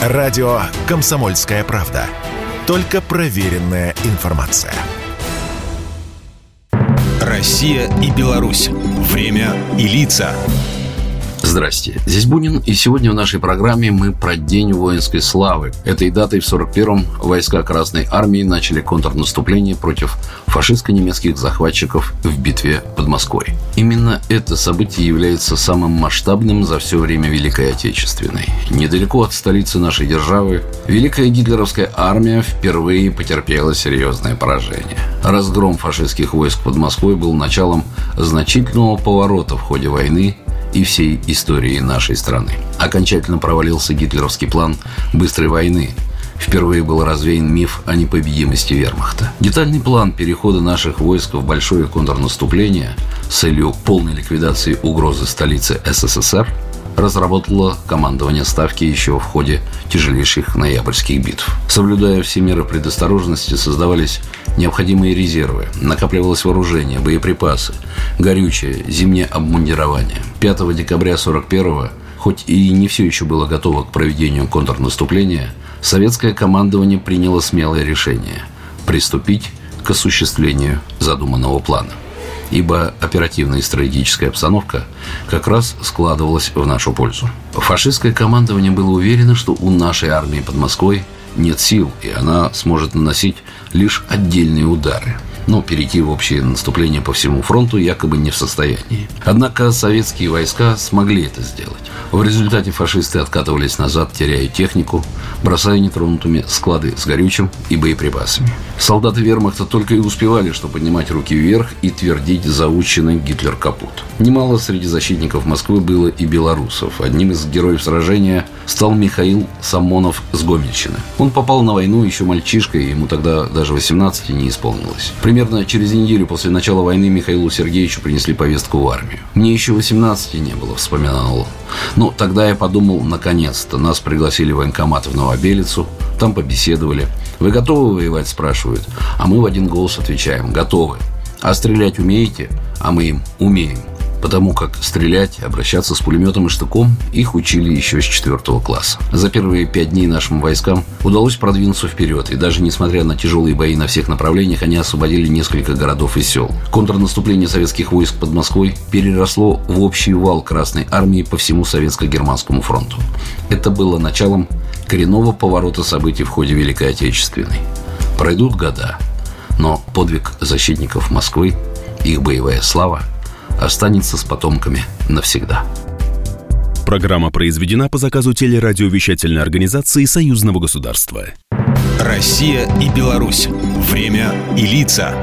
Радио «Комсомольская правда». Только проверенная информация. Россия и Беларусь. Время и лица. Здрасте, здесь Бунин, и сегодня в нашей программе мы про День воинской славы. Этой датой в 41-м войска Красной Армии начали контрнаступление против фашистско-немецких захватчиков в битве под Москвой. Именно это событие является самым масштабным за все время Великой Отечественной. Недалеко от столицы нашей державы Великая гитлеровская армия впервые потерпела серьезное поражение. Разгром фашистских войск под Москвой был началом значительного поворота в ходе войны и всей истории нашей страны. Окончательно провалился гитлеровский план быстрой войны. Впервые был развеян миф о непобедимости вермахта. Детальный план перехода наших войск в большое контрнаступление с целью полной ликвидации угрозы столицы СССР – разработало командование Ставки еще в ходе тяжелейших ноябрьских битв. Соблюдая все меры предосторожности, создавались необходимые резервы, накапливалось вооружение, боеприпасы, горючее, зимнее обмундирование. 5 декабря 41 хоть и не все еще было готово к проведению контрнаступления, советское командование приняло смелое решение – приступить к осуществлению задуманного плана ибо оперативная и стратегическая обстановка как раз складывалась в нашу пользу. Фашистское командование было уверено, что у нашей армии под Москвой нет сил, и она сможет наносить лишь отдельные удары – но перейти в общее наступление по всему фронту якобы не в состоянии. Однако советские войска смогли это сделать. В результате фашисты откатывались назад, теряя технику, бросая нетронутыми склады с горючим и боеприпасами. Солдаты вермахта только и успевали, что поднимать руки вверх и твердить заученный Гитлер капут. Немало среди защитников Москвы было и белорусов. Одним из героев сражения стал Михаил Самонов с Гомельщины. Он попал на войну еще мальчишкой, ему тогда даже 18 не исполнилось. Примерно через неделю после начала войны Михаилу Сергеевичу принесли повестку в армию. Мне еще 18 не было, вспоминал он. Ну, тогда я подумал, наконец-то, нас пригласили в военкомат в Новобелицу, там побеседовали. Вы готовы воевать, спрашивают. А мы в один голос отвечаем, готовы. А стрелять умеете? А мы им умеем потому как стрелять, обращаться с пулеметом и штыком их учили еще с четвертого класса. За первые пять дней нашим войскам удалось продвинуться вперед, и даже несмотря на тяжелые бои на всех направлениях, они освободили несколько городов и сел. Контрнаступление советских войск под Москвой переросло в общий вал Красной Армии по всему Советско-Германскому фронту. Это было началом коренного поворота событий в ходе Великой Отечественной. Пройдут года, но подвиг защитников Москвы, их боевая слава – останется с потомками навсегда. Программа произведена по заказу телерадиовещательной организации Союзного государства. Россия и Беларусь. Время и лица.